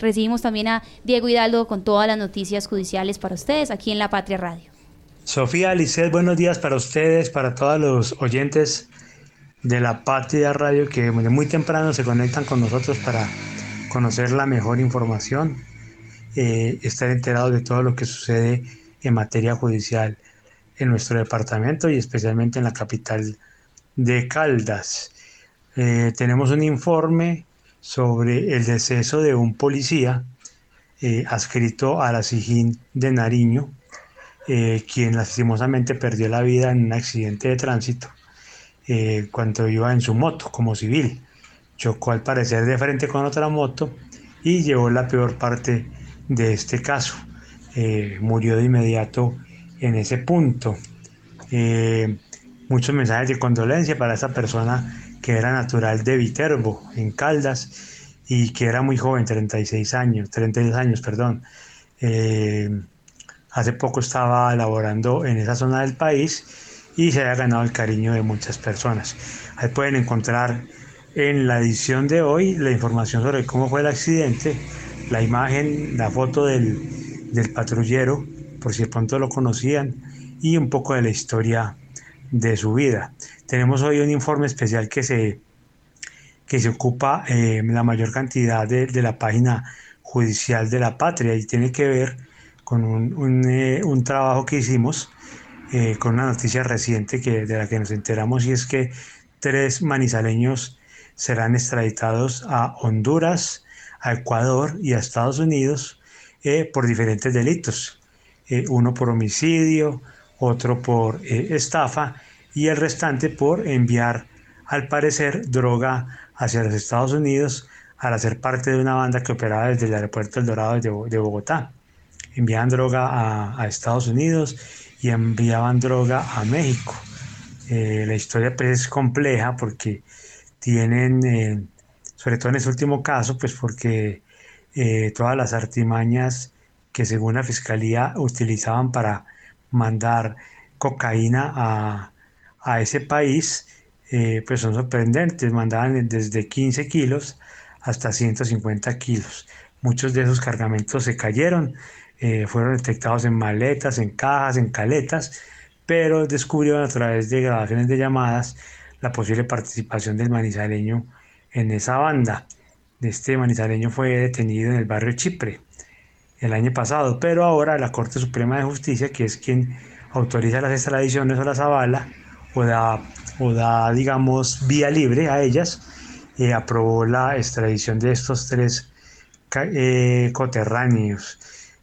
recibimos también a Diego Hidalgo con todas las noticias judiciales para ustedes aquí en La Patria Radio. Sofía Lisset, buenos días para ustedes, para todos los oyentes de La Patria Radio que muy temprano se conectan con nosotros para conocer la mejor información, eh, estar enterados de todo lo que sucede en materia judicial en nuestro departamento y especialmente en la capital de Caldas. Eh, tenemos un informe sobre el deceso de un policía eh, adscrito a la SIGIN de Nariño, eh, quien lastimosamente perdió la vida en un accidente de tránsito cuando iba en su moto como civil. Chocó al parecer de frente con otra moto y llevó la peor parte de este caso. murió de inmediato en ese punto. muchos mensajes de condolencia para esa persona que era natural de Viterbo, en Caldas, y que era muy joven, 36 años, 32 años, perdón. Eh, hace poco estaba laborando en esa zona del país y se había ganado el cariño de muchas personas. Ahí pueden encontrar en la edición de hoy la información sobre cómo fue el accidente, la imagen, la foto del, del patrullero, por si de pronto lo conocían, y un poco de la historia de su vida. Tenemos hoy un informe especial que se, que se ocupa eh, la mayor cantidad de, la página judicial de la patria y tiene que ver con un, eh, trabajo que hicimos eh, con una noticia reciente que, de la que nos enteramos y es que tres manizaleños serán extraditados a Honduras, a Ecuador y a Estados Unidos por diferentes delitos. uno por homicidio, otro por estafa y el restante por enviar, al parecer, droga hacia los Estados Unidos al hacer parte de una banda que operaba desde el aeropuerto El Dorado de, Bogotá. Enviaban droga a, Estados Unidos y enviaban droga a México. Eh, la historia pues, es compleja porque tienen, eh, sobre todo en este último caso, pues porque eh, todas las artimañas que según la fiscalía utilizaban para mandar cocaína a, a ese país, eh, pues son sorprendentes, mandaban desde 15 kilos hasta 150 kilos. Muchos de esos cargamentos se cayeron, eh, fueron detectados en maletas, en cajas, en caletas, pero descubrieron a través de grabaciones de llamadas la posible participación del manizaleño en esa banda. Este manizaleño fue detenido en el barrio Chipre el año pasado, pero ahora la Corte Suprema de Justicia, que es quien autoriza las extradiciones o las avala, o da, o da digamos, vía libre a ellas, eh, aprobó la extradición de estos tres eh, coterráneos.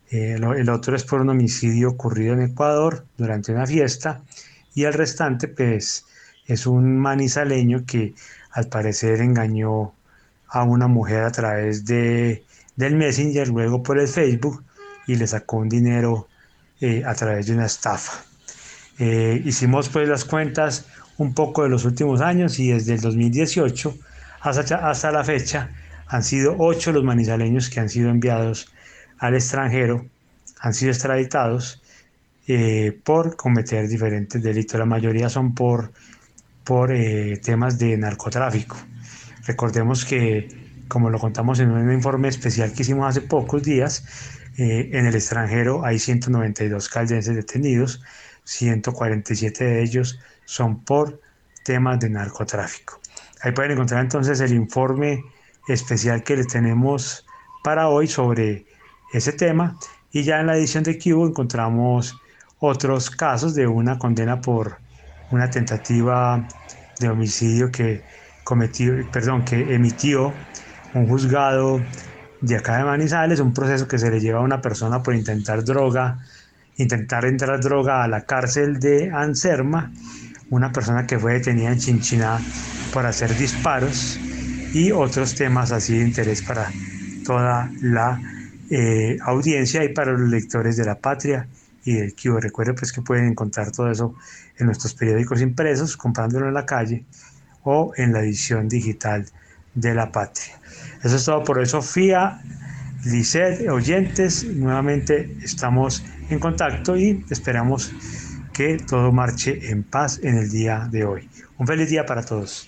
Eh, el otro es por un homicidio ocurrido en Ecuador durante una fiesta y el restante pues es un manizaleño que al parecer engañó a una mujer a través de, del Messenger, luego por el Facebook y le sacó un dinero a través de una estafa. Eh, hicimos pues las cuentas un poco de los últimos años y desde el 2018 hasta, hasta la fecha han sido ocho los manizaleños que han sido enviados al extranjero, han sido extraditados eh, por cometer diferentes delitos. La mayoría son por, por eh, temas de narcotráfico. Recordemos que, como lo contamos en un informe especial que hicimos hace pocos días, en el extranjero hay 192 caldenses detenidos, 147 de ellos son por temas de narcotráfico. Ahí pueden encontrar entonces el informe especial que les tenemos para hoy sobre ese tema y ya en la edición de Cubo encontramos otros casos de una condena por una tentativa de homicidio que cometió, perdón, que emitió un juzgado de acá de Manizales, un proceso que se le lleva a una persona por intentar droga intentar entrar droga a la cárcel de Anserma, una persona que fue detenida en Chinchiná por hacer disparos y otros temas así de interés para toda la eh, audiencia y para los lectores de la patria y del Cubo. Recuerden pues que pueden encontrar todo eso en nuestros periódicos impresos, comprándolo en la calle o en la edición digital de la patria. Eso es todo por hoy, Sofía, Lisset, oyentes, nuevamente estamos en contacto y esperamos que todo marche en paz en el día de hoy. Un feliz día para todos.